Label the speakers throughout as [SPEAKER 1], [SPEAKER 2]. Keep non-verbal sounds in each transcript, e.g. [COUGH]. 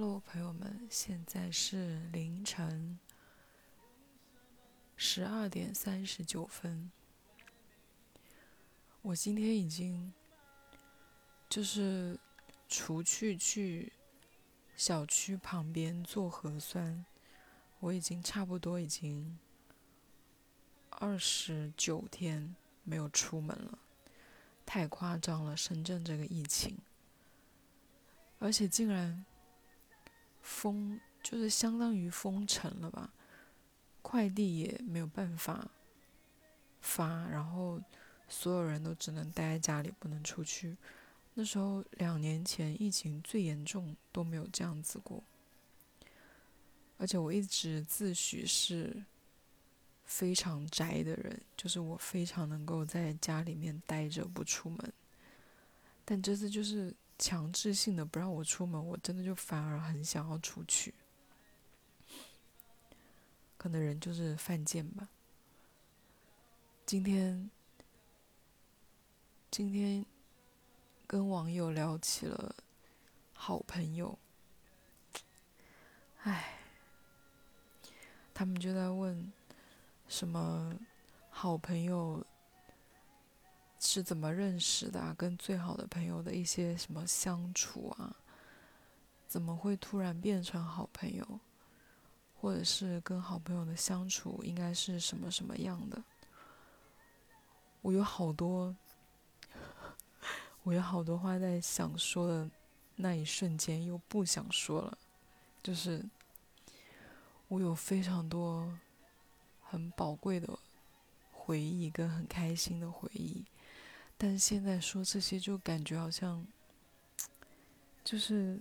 [SPEAKER 1] Hello，朋友们，现在是凌晨十二点三十九分。我今天已经就是除去去小区旁边做核酸，我已经差不多已经二十九天没有出门了，太夸张了！深圳这个疫情，而且竟然。封就是相当于封城了吧，快递也没有办法发，然后所有人都只能待在家里，不能出去。那时候两年前疫情最严重都没有这样子过，而且我一直自诩是非常宅的人，就是我非常能够在家里面待着不出门，但这次就是。强制性的不让我出门，我真的就反而很想要出去。可能人就是犯贱吧。今天，今天跟网友聊起了好朋友，唉，他们就在问什么好朋友。是怎么认识的啊？跟最好的朋友的一些什么相处啊？怎么会突然变成好朋友？或者是跟好朋友的相处应该是什么什么样的？我有好多，我有好多话在想说的那一瞬间又不想说了，就是我有非常多很宝贵的回忆跟很开心的回忆。但现在说这些，就感觉好像，就是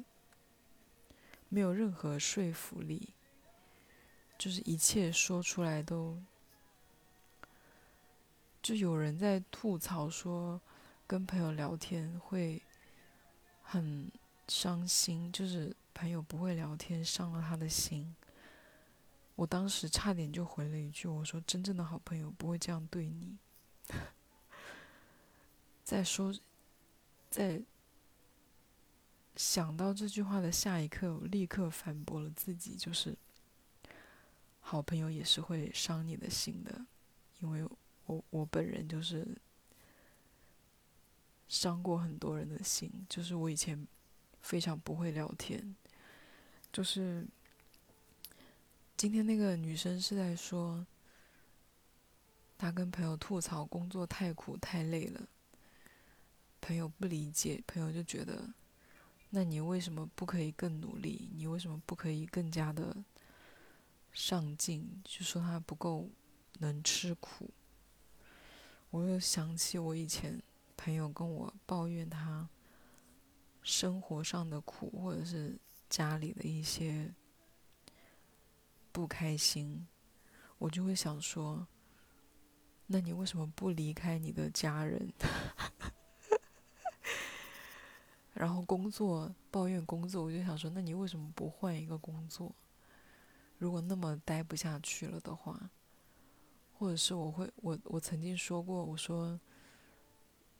[SPEAKER 1] 没有任何说服力，就是一切说出来都，就有人在吐槽说，跟朋友聊天会很伤心，就是朋友不会聊天，伤了他的心。我当时差点就回了一句，我说：“真正的好朋友不会这样对你。”在说，在想到这句话的下一刻，我立刻反驳了自己，就是好朋友也是会伤你的心的，因为我我本人就是伤过很多人的心，就是我以前非常不会聊天，就是今天那个女生是在说，她跟朋友吐槽工作太苦太累了。朋友不理解，朋友就觉得，那你为什么不可以更努力？你为什么不可以更加的上进？就说他不够能吃苦。我又想起我以前朋友跟我抱怨他生活上的苦，或者是家里的一些不开心，我就会想说，那你为什么不离开你的家人？然后工作抱怨工作，我就想说，那你为什么不换一个工作？如果那么待不下去了的话，或者是我会，我我曾经说过，我说，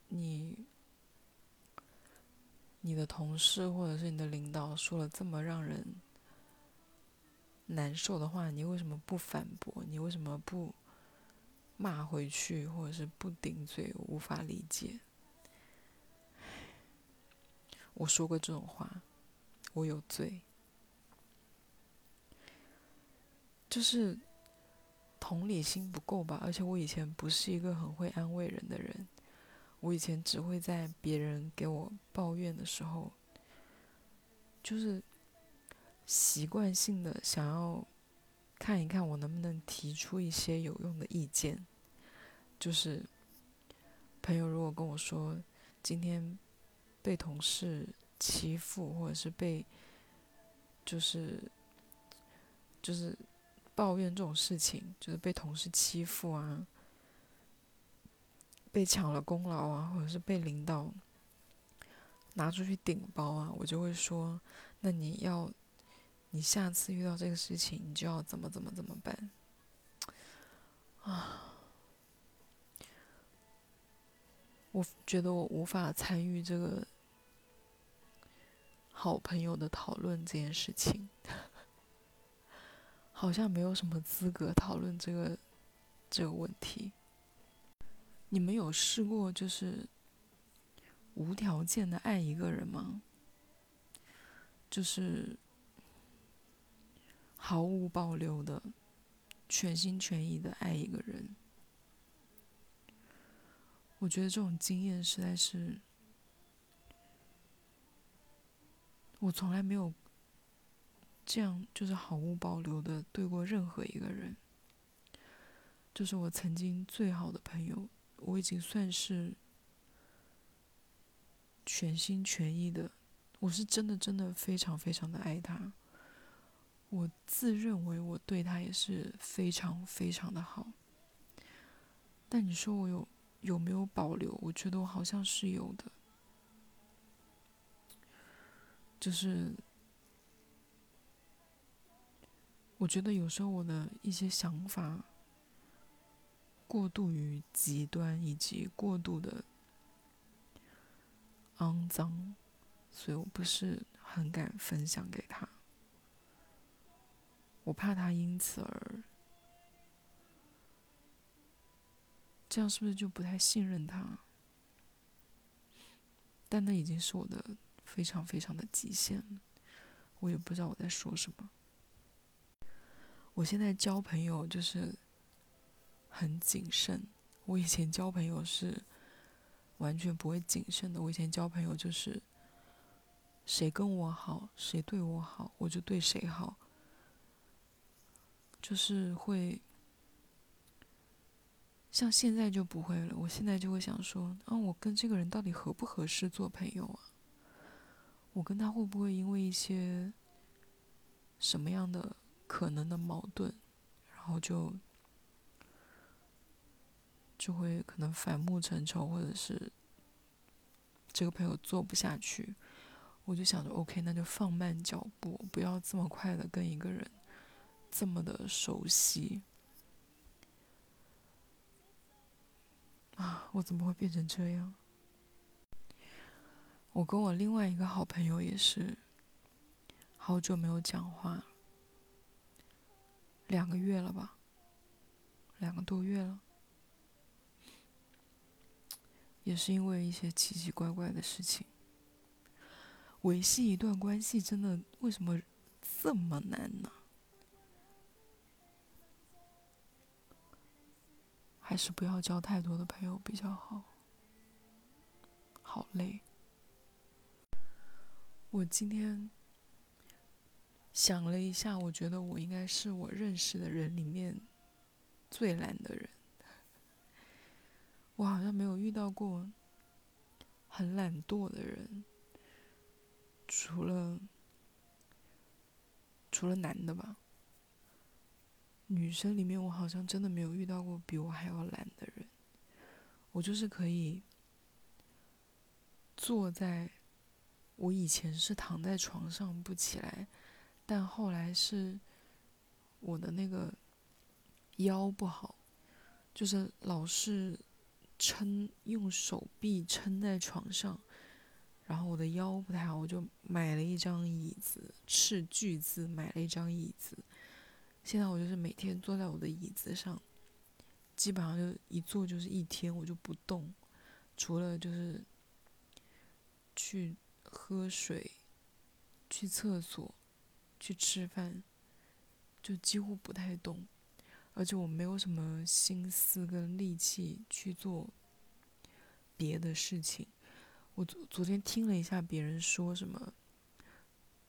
[SPEAKER 1] 你你的同事或者是你的领导说了这么让人难受的话，你为什么不反驳？你为什么不骂回去，或者是不顶嘴？无法理解。我说过这种话，我有罪。就是同理心不够吧，而且我以前不是一个很会安慰人的人，我以前只会在别人给我抱怨的时候，就是习惯性的想要看一看我能不能提出一些有用的意见。就是朋友如果跟我说今天。被同事欺负，或者是被，就是就是抱怨这种事情，就是被同事欺负啊，被抢了功劳啊，或者是被领导拿出去顶包啊，我就会说：那你要，你下次遇到这个事情，你就要怎么怎么怎么办？[SIGHS] 啊，我觉得我无法参与这个。好朋友的讨论这件事情，[LAUGHS] 好像没有什么资格讨论这个这个问题。你们有试过就是无条件的爱一个人吗？就是毫无保留的、全心全意的爱一个人？我觉得这种经验实在是。我从来没有这样，就是毫无保留的对过任何一个人。就是我曾经最好的朋友，我已经算是全心全意的，我是真的真的非常非常的爱他。我自认为我对他也是非常非常的好。但你说我有有没有保留？我觉得我好像是有的。就是，我觉得有时候我的一些想法过度于极端，以及过度的肮脏，所以我不是很敢分享给他。我怕他因此而，这样是不是就不太信任他？但那已经是我的。非常非常的极限了，我也不知道我在说什么。我现在交朋友就是很谨慎，我以前交朋友是完全不会谨慎的。我以前交朋友就是谁跟我好，谁对我好，我就对谁好，就是会像现在就不会了。我现在就会想说，啊，我跟这个人到底合不合适做朋友啊？我跟他会不会因为一些什么样的可能的矛盾，然后就就会可能反目成仇，或者是这个朋友做不下去？我就想着，OK，那就放慢脚步，不要这么快的跟一个人这么的熟悉。啊，我怎么会变成这样？我跟我另外一个好朋友也是好久没有讲话，两个月了吧，两个多月了，也是因为一些奇奇怪怪的事情。维系一段关系真的为什么这么难呢？还是不要交太多的朋友比较好，好累。我今天想了一下，我觉得我应该是我认识的人里面最懒的人。我好像没有遇到过很懒惰的人，除了除了男的吧。女生里面，我好像真的没有遇到过比我还要懒的人。我就是可以坐在。我以前是躺在床上不起来，但后来是我的那个腰不好，就是老是撑用手臂撑在床上，然后我的腰不太好，我就买了一张椅子，斥巨资买了一张椅子。现在我就是每天坐在我的椅子上，基本上就一坐就是一天，我就不动，除了就是去。喝水、去厕所、去吃饭，就几乎不太动，而且我没有什么心思跟力气去做别的事情。我昨昨天听了一下别人说什么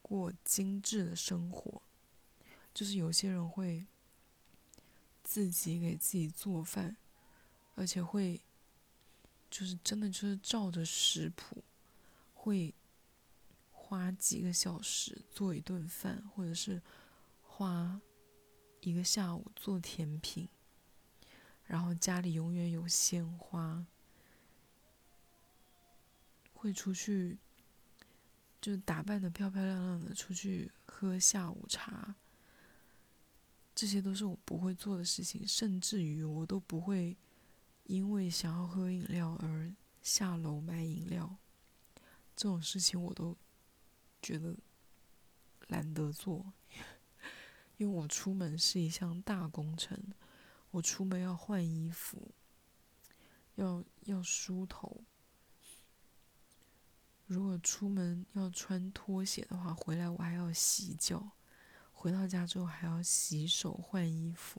[SPEAKER 1] 过精致的生活，就是有些人会自己给自己做饭，而且会就是真的就是照着食谱会。花几个小时做一顿饭，或者是花一个下午做甜品，然后家里永远有鲜花，会出去就打扮的漂漂亮亮的出去喝下午茶，这些都是我不会做的事情，甚至于我都不会因为想要喝饮料而下楼买饮料，这种事情我都。觉得懒得做，[LAUGHS] 因为我出门是一项大工程，我出门要换衣服，要要梳头。如果出门要穿拖鞋的话，回来我还要洗脚，回到家之后还要洗手换衣服，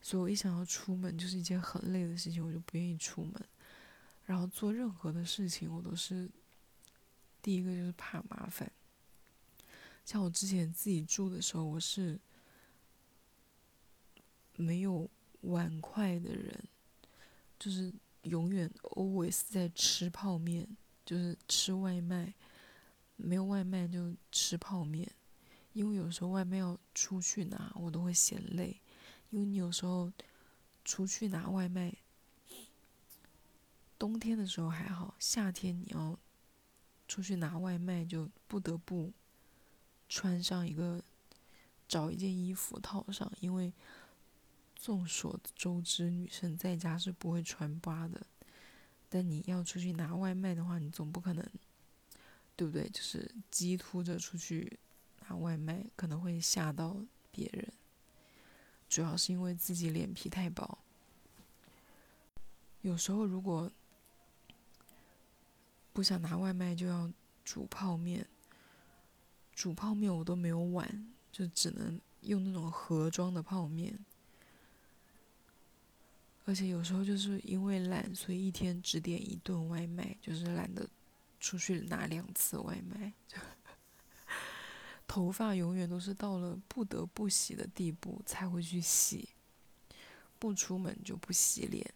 [SPEAKER 1] 所以我一想要出门就是一件很累的事情，我就不愿意出门。然后做任何的事情，我都是第一个就是怕麻烦。像我之前自己住的时候，我是没有碗筷的人，就是永远 always 在吃泡面。就是吃外卖，没有外卖就吃泡面，因为有时候外卖要出去拿，我都会嫌累。因为你有时候出去拿外卖，冬天的时候还好，夏天你要出去拿外卖，就不得不穿上一个找一件衣服套上，因为众所周知，女生在家是不会穿 bra 的。但你要出去拿外卖的话，你总不可能，对不对？就是鸡突着出去拿外卖，可能会吓到别人。主要是因为自己脸皮太薄。有时候如果不想拿外卖，就要煮泡面。煮泡面我都没有碗，就只能用那种盒装的泡面。而且有时候就是因为懒，所以一天只点一顿外卖，就是懒得出去拿两次外卖。头发永远都是到了不得不洗的地步才会去洗，不出门就不洗脸。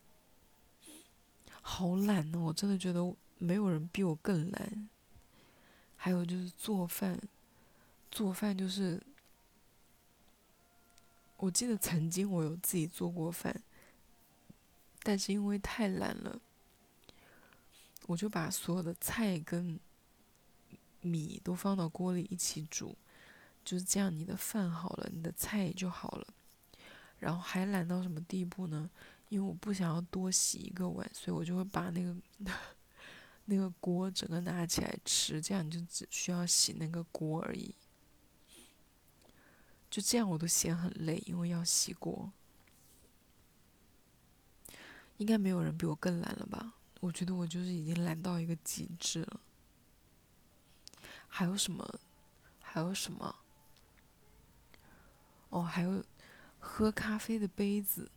[SPEAKER 1] 好懒哦！我真的觉得没有人比我更懒。还有就是做饭，做饭就是，我记得曾经我有自己做过饭。但是因为太懒了，我就把所有的菜跟米都放到锅里一起煮，就是这样。你的饭好了，你的菜也就好了。然后还懒到什么地步呢？因为我不想要多洗一个碗，所以我就会把那个 [LAUGHS] 那个锅整个拿起来吃，这样你就只需要洗那个锅而已。就这样我都嫌很累，因为要洗锅。应该没有人比我更懒了吧？我觉得我就是已经懒到一个极致了。还有什么？还有什么？哦，还有喝咖啡的杯子，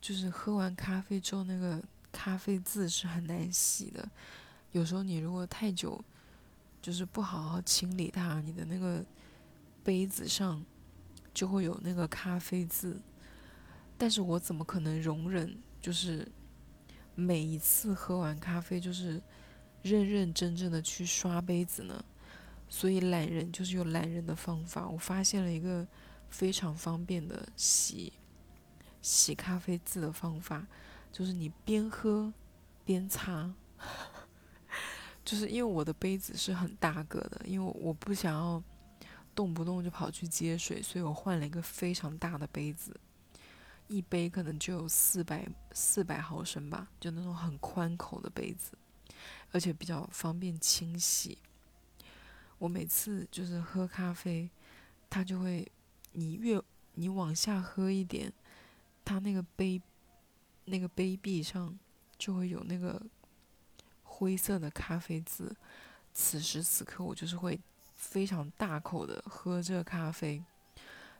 [SPEAKER 1] 就是喝完咖啡之后，那个咖啡渍是很难洗的。有时候你如果太久，就是不好好清理它，你的那个杯子上就会有那个咖啡渍。但是我怎么可能容忍？就是每一次喝完咖啡，就是认认真真的去刷杯子呢。所以懒人就是有懒人的方法。我发现了一个非常方便的洗洗咖啡渍的方法，就是你边喝边擦。[LAUGHS] 就是因为我的杯子是很大个的，因为我不想要动不动就跑去接水，所以我换了一个非常大的杯子。一杯可能就有四百四百毫升吧，就那种很宽口的杯子，而且比较方便清洗。我每次就是喝咖啡，它就会，你越你往下喝一点，它那个杯那个杯壁上就会有那个灰色的咖啡渍。此时此刻，我就是会非常大口的喝这咖啡，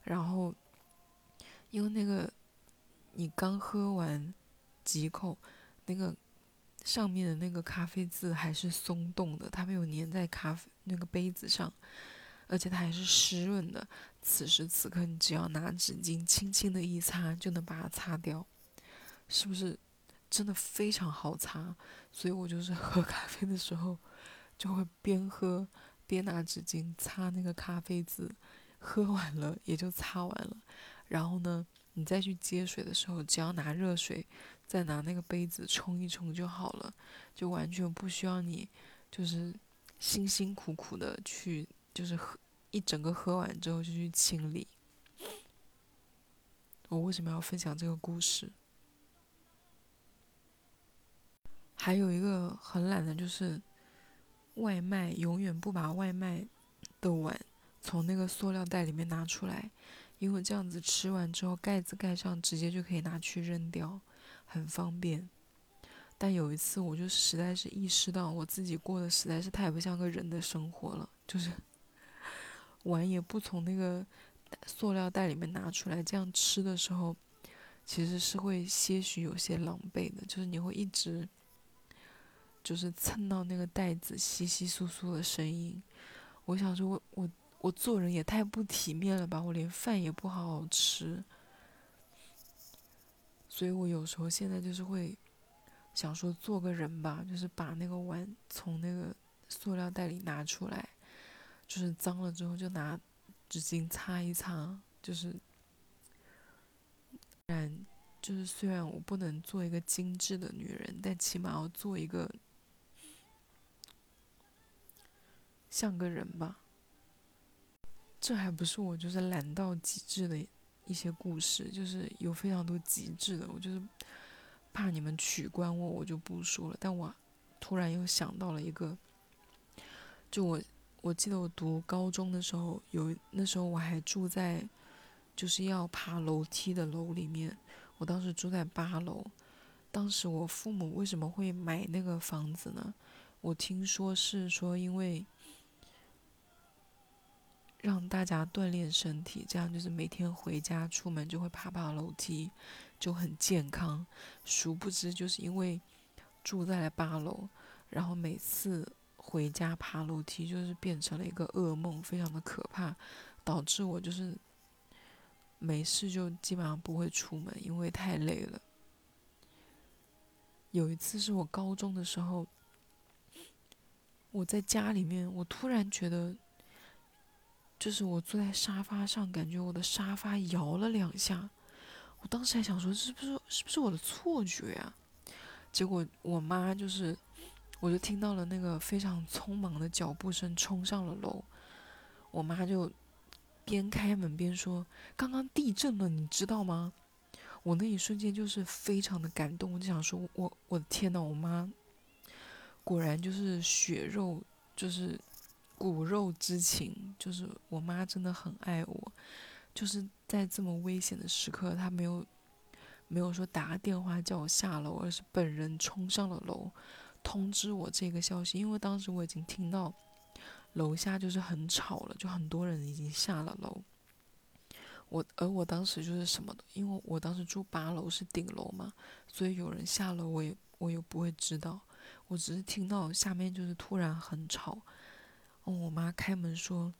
[SPEAKER 1] 然后因为那个。你刚喝完几口，那个上面的那个咖啡渍还是松动的，它没有粘在咖啡那个杯子上，而且它还是湿润的。此时此刻，你只要拿纸巾轻轻的一擦，就能把它擦掉，是不是真的非常好擦？所以我就是喝咖啡的时候，就会边喝边拿纸巾擦那个咖啡渍，喝完了也就擦完了，然后呢？你再去接水的时候，只要拿热水，再拿那个杯子冲一冲就好了，就完全不需要你，就是辛辛苦苦的去，就是喝一整个喝完之后就去清理。我为什么要分享这个故事？还有一个很懒的，就是外卖永远不把外卖的碗从那个塑料袋里面拿出来，因为这样子吃完之后盖子盖上，直接就可以拿去扔掉，很方便。但有一次，我就实在是意识到我自己过得实在是太不像个人的生活了，就是碗也不从那个塑料袋里面拿出来，这样吃的时候，其实是会些许有些狼狈的，就是你会一直就是蹭到那个袋子稀稀疏疏的声音。我想说，我我我做人也太不体面了吧，我连饭也不好好吃，所以我有时候现在就是会。想说做个人吧，就是把那个碗从那个塑料袋里拿出来，就是脏了之后就拿纸巾擦一擦，就是，然就是虽然我不能做一个精致的女人，但起码要做一个像个人吧。这还不是我就是懒到极致的一些故事，就是有非常多极致的，我就是。怕你们取关我，我就不说了。但我突然又想到了一个，就我我记得我读高中的时候，有那时候我还住在就是要爬楼梯的楼里面。我当时住在八楼。当时我父母为什么会买那个房子呢？我听说是说因为让大家锻炼身体，这样就是每天回家出门就会爬爬楼梯。就很健康，殊不知就是因为住在了八楼，然后每次回家爬楼梯就是变成了一个噩梦，非常的可怕，导致我就是没事就基本上不会出门，因为太累了。有一次是我高中的时候，我在家里面，我突然觉得，就是我坐在沙发上，感觉我的沙发摇了两下。我当时还想说，是不是是不是我的错觉呀？结果我妈就是，我就听到了那个非常匆忙的脚步声，冲上了楼。我妈就边开门边说：“刚刚地震了，你知道吗？”我那一瞬间就是非常的感动，我就想说：“我我的天呐，我妈果然就是血肉，就是骨肉之情，就是我妈真的很爱我。”就是在这么危险的时刻，她没有没有说打个电话叫我下楼，而是本人冲上了楼，通知我这个消息。因为当时我已经听到楼下就是很吵了，就很多人已经下了楼。我而我当时就是什么，因为我当时住八楼是顶楼嘛，所以有人下楼我也我又不会知道，我只是听到下面就是突然很吵。哦，我妈开门说。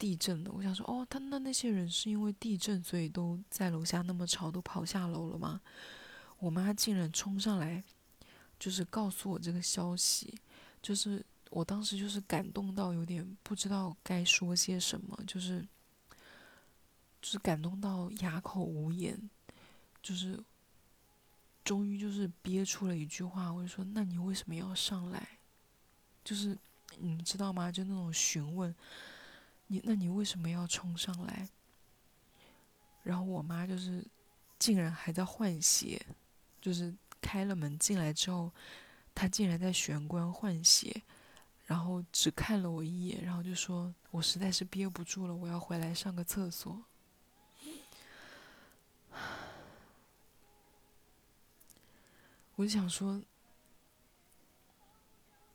[SPEAKER 1] 地震了，我想说，哦，他那那些人是因为地震，所以都在楼下那么吵，都跑下楼了吗？我妈竟然冲上来，就是告诉我这个消息，就是我当时就是感动到有点不知道该说些什么，就是就是感动到哑口无言，就是终于就是憋出了一句话，我就说，那你为什么要上来？就是你们知道吗？就那种询问。你那你为什么要冲上来？然后我妈就是，竟然还在换鞋，就是开了门进来之后，他竟然在玄关换鞋，然后只看了我一眼，然后就说：“我实在是憋不住了，我要回来上个厕所。[SIGHS] ”我就想说，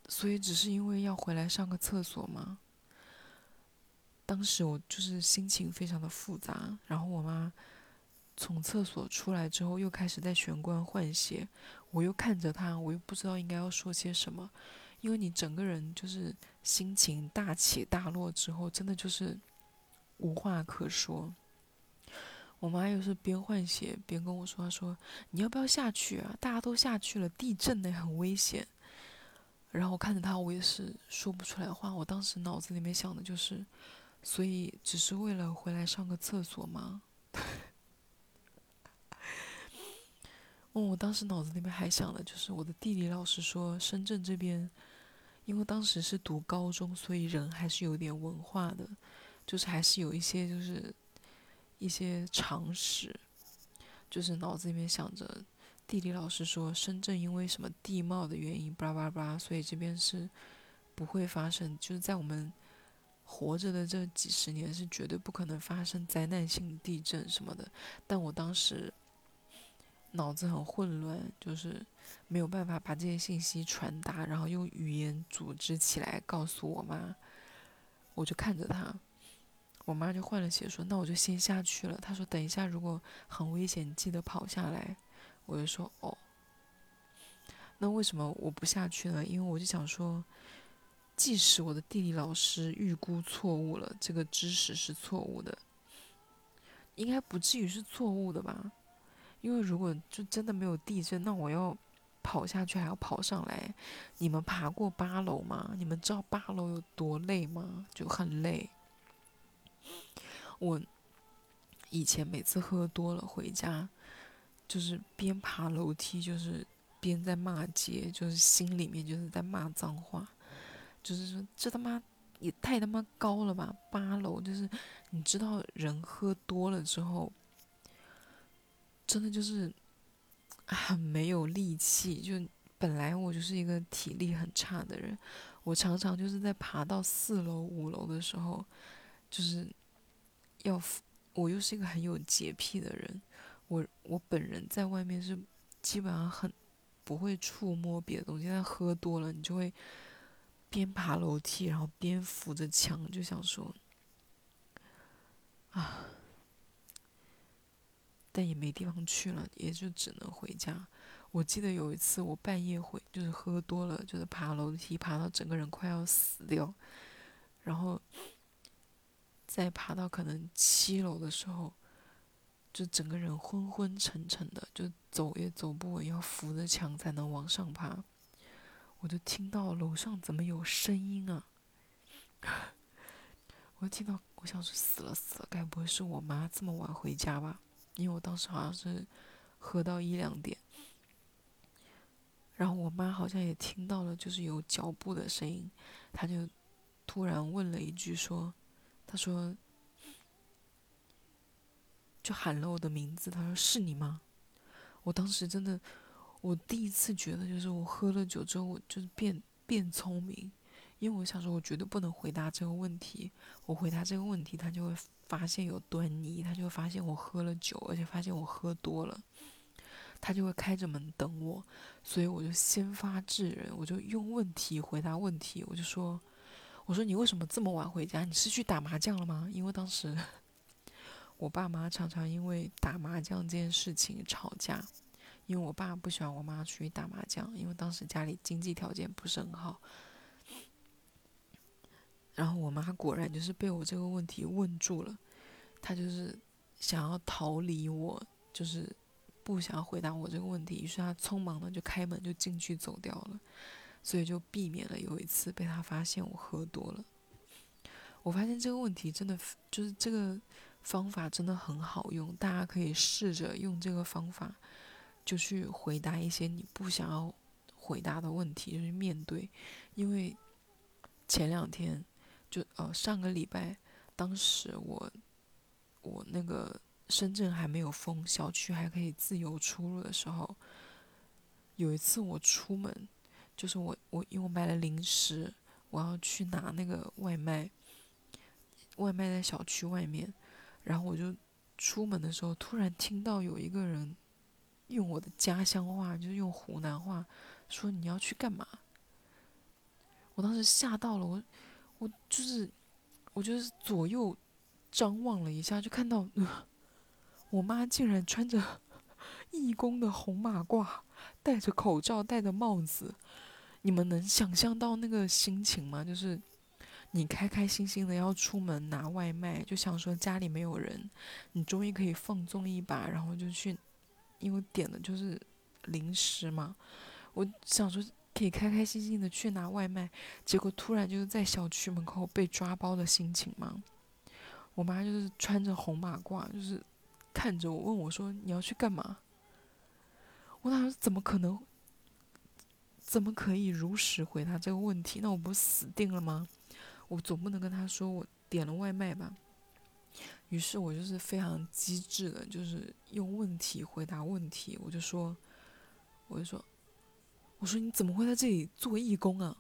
[SPEAKER 1] 所以只是因为要回来上个厕所吗？当时我就是心情非常的复杂，然后我妈从厕所出来之后，又开始在玄关换鞋，我又看着他，我又不知道应该要说些什么，因为你整个人就是心情大起大落之后，真的就是无话可说。我妈又是边换鞋边跟我说：“她说你要不要下去啊？大家都下去了，地震呢，很危险。”然后我看着她，我也是说不出来话。我当时脑子里面想的就是。所以只是为了回来上个厕所吗？哦，我当时脑子里面还想的就是我的地理老师说，深圳这边，因为当时是读高中，所以人还是有点文化的，就是还是有一些就是一些常识，就是脑子里面想着，地理老师说深圳因为什么地貌的原因，巴拉巴拉，所以这边是不会发生，就是在我们活着的这几十年是绝对不可能发生灾难性地震什么的。但我当时脑子很混乱，就是没有办法把这些信息传达，然后用语言组织起来告诉我妈。我就看着他，我妈就换了鞋说：“那我就先下去了。”她说：“等一下，如果很危险，记得跑下来。”我就说：“哦。”那为什么我不下去呢？因为我就想说，即使我的地理老师预估错误了，这个知识是错误的，应该不至于是错误的吧？因为如果就真的没有地震，那我要跑下去还要跑上来。你们爬过八楼吗？你们知道八楼有多累吗？就很累。我以前每次喝多了回家，就是边爬楼梯，就是。边在骂街，就是心里面就是在骂脏话，就是说这他妈也太他妈高了吧！八楼就是你知道，人喝多了之后，真的就是很没有力气。就本来我就是一个体力很差的人，我常常就是在爬到四楼、五楼的时候，就是要我又是一个很有洁癖的人，我我本人在外面是基本上很。不会触摸别的东西，但喝多了，你就会边爬楼梯，然后边扶着墙，就想说啊，但也没地方去了，也就只能回家。我记得有一次我半夜回，就是喝多了，就是爬楼梯，爬到整个人快要死掉，然后再爬到可能七楼的时候。就整个人昏昏沉沉的，就走也走不稳，要扶着墙才能往上爬。我就听到楼上怎么有声音啊？[LAUGHS] 我听到，我想说死了死了，该不会是我妈这么晚回家吧？因为我当时好像是喝到一两点，然后我妈好像也听到了，就是有脚步的声音，她就突然问了一句说：“她说。”就喊了我的名字，她说：“是你吗？”我当时真的，我第一次觉得，就是我喝了酒之后，我就是变变聪明，因为我想说，我绝对不能回答这个问题。我回答这个问题，他就会发现有端倪，他就发现我喝了酒，而且发现我喝多了，他就会开着门等我。所以我就先发制人，我就用问题回答问题。我就说：“我说你为什么这么晚回家？你是去打麻将了吗？”因为当时。我爸妈常常因为打麻将这件事情吵架，因为我爸不喜欢我妈出去打麻将，因为当时家里经济条件不是很好。然后我妈果然就是被我这个问题问住了，她就是想要逃离我，就是不想要回答我这个问题，于是她匆忙的就开门就进去走掉了，所以就避免了有一次被她发现我喝多了。我发现这个问题真的就是这个。方法真的很好用，大家可以试着用这个方法，就去回答一些你不想要回答的问题，就是面对。因为前两天就呃上个礼拜，当时我我那个深圳还没有封，小区还可以自由出入的时候，有一次我出门，就是我我因为我买了零食，我要去拿那个外卖，外卖在小区外面。然后我就出门的时候，突然听到有一个人用我的家乡话，就是用湖南话说：“你要去干嘛？”我当时吓到了，我我就是我就是左右张望了一下，就看到 [LAUGHS] 我妈竟然穿着 [LAUGHS] 义工的红马褂，戴着口罩，戴着帽子。你们能想象到那个心情吗？就是。你开开心心的要出门拿外卖，就想说家里没有人，你终于可以放纵一把，然后就去，因为点的就是零食嘛。我想说可以开开心心的去拿外卖，结果突然就是在小区门口被抓包的心情嘛。我妈就是穿着红马褂，就是看着我问我说你要去干嘛？我当时怎么可能？怎么可以如实回答这个问题？那我不是死定了吗？我总不能跟他说我点了外卖吧，于是我就是非常机智的，就是用问题回答问题。我就说，我就说，我说你怎么会在这里做义工啊？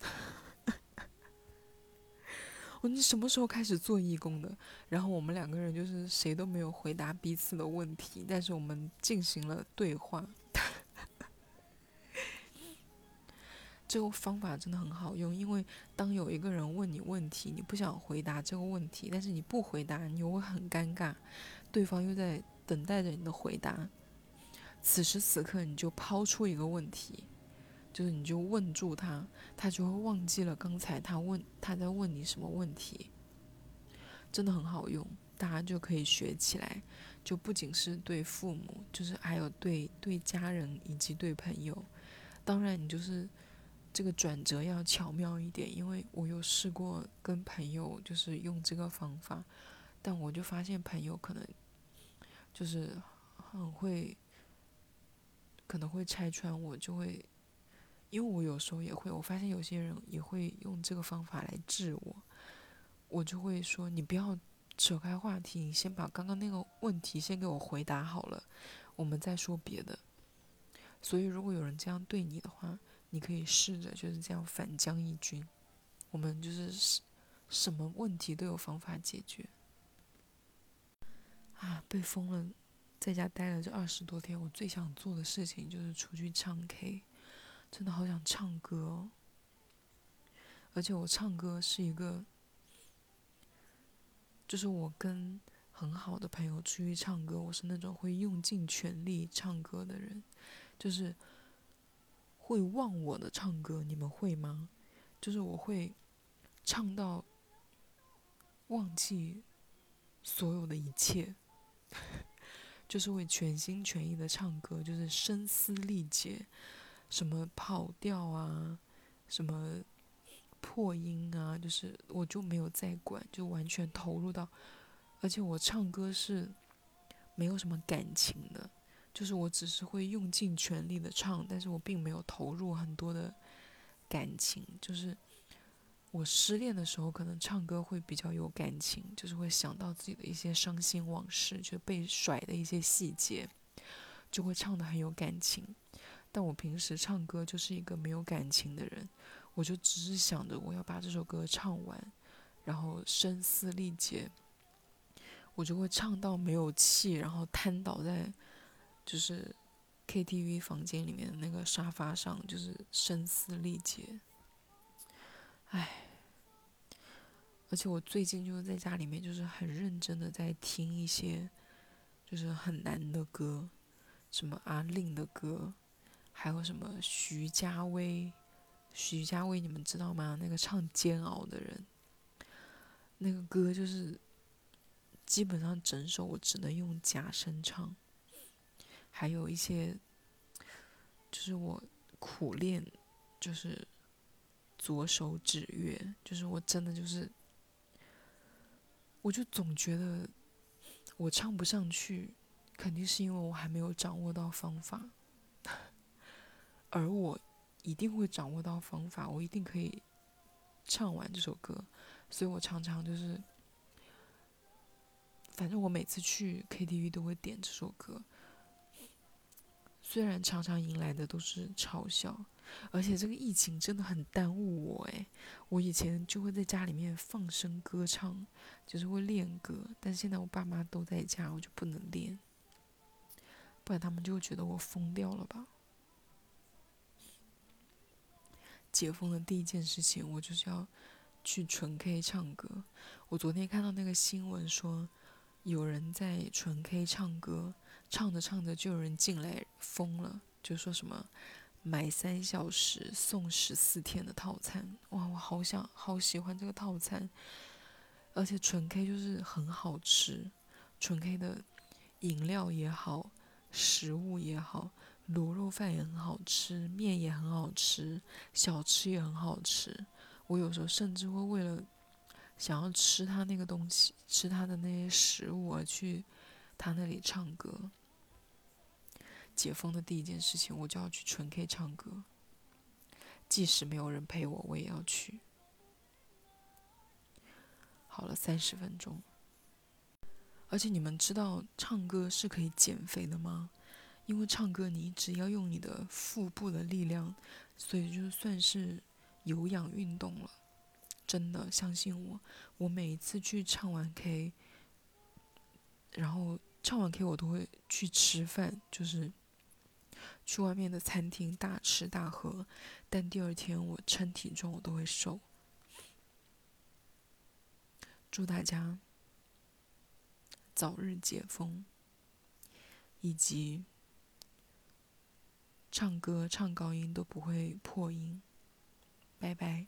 [SPEAKER 1] [LAUGHS] 我说你什么时候开始做义工的？然后我们两个人就是谁都没有回答彼此的问题，但是我们进行了对话。这个方法真的很好用，因为当有一个人问你问题，你不想回答这个问题，但是你不回答，你又会很尴尬，对方又在等待着你的回答。此时此刻，你就抛出一个问题，就是你就问住他，他就会忘记了刚才他问他在问你什么问题。真的很好用，大家就可以学起来。就不仅是对父母，就是还有对对家人以及对朋友。当然，你就是。这个转折要巧妙一点，因为我有试过跟朋友就是用这个方法，但我就发现朋友可能就是很会，可能会拆穿我，就会，因为我有时候也会，我发现有些人也会用这个方法来治我，我就会说你不要扯开话题，你先把刚刚那个问题先给我回答好了，我们再说别的。所以如果有人这样对你的话，你可以试着就是这样反将一军，我们就是什么问题都有方法解决。啊，被封了，在家待了这二十多天，我最想做的事情就是出去唱 K，真的好想唱歌哦。而且我唱歌是一个，就是我跟很好的朋友出去唱歌，我是那种会用尽全力唱歌的人，就是。会忘我的唱歌，你们会吗？就是我会唱到忘记所有的一切，就是会全心全意的唱歌，就是声嘶力竭，什么跑调啊，什么破音啊，就是我就没有再管，就完全投入到，而且我唱歌是没有什么感情的。就是我只是会用尽全力的唱，但是我并没有投入很多的感情。就是我失恋的时候，可能唱歌会比较有感情，就是会想到自己的一些伤心往事，就被甩的一些细节，就会唱的很有感情。但我平时唱歌就是一个没有感情的人，我就只是想着我要把这首歌唱完，然后声嘶力竭，我就会唱到没有气，然后瘫倒在。就是 KTV 房间里面的那个沙发上，就是声嘶力竭。唉，而且我最近就是在家里面，就是很认真的在听一些，就是很难的歌，什么阿令的歌，还有什么徐佳薇，徐佳薇你们知道吗？那个唱《煎熬》的人，那个歌就是基本上整首我只能用假声唱。还有一些，就是我苦练，就是左手指月，就是我真的就是，我就总觉得我唱不上去，肯定是因为我还没有掌握到方法，[LAUGHS] 而我一定会掌握到方法，我一定可以唱完这首歌，所以我常常就是，反正我每次去 KTV 都会点这首歌。虽然常常迎来的都是嘲笑，而且这个疫情真的很耽误我诶，我以前就会在家里面放声歌唱，就是会练歌，但现在我爸妈都在家，我就不能练，不然他们就会觉得我疯掉了吧。解封的第一件事情，我就是要去纯 K 唱歌。我昨天看到那个新闻说，有人在纯 K 唱歌。唱着唱着就有人进来疯了，就说什么买三小时送十四天的套餐，哇，我好想好喜欢这个套餐，而且纯 K 就是很好吃，纯 K 的饮料也好，食物也好，卤肉饭也很好吃，面也很好吃，小吃也很好吃，我有时候甚至会为了想要吃他那个东西，吃他的那些食物而去。他那里唱歌，解封的第一件事情，我就要去纯 K 唱歌。即使没有人陪我，我也要去。好了，三十分钟。而且你们知道唱歌是可以减肥的吗？因为唱歌你只要用你的腹部的力量，所以就算是有氧运动了。真的相信我，我每一次去唱完 K，然后唱完 K 我都会去吃饭，就是去外面的餐厅大吃大喝，但第二天我称体重我都会瘦。祝大家早日解封，以及唱歌唱高音都不会破音。拜拜。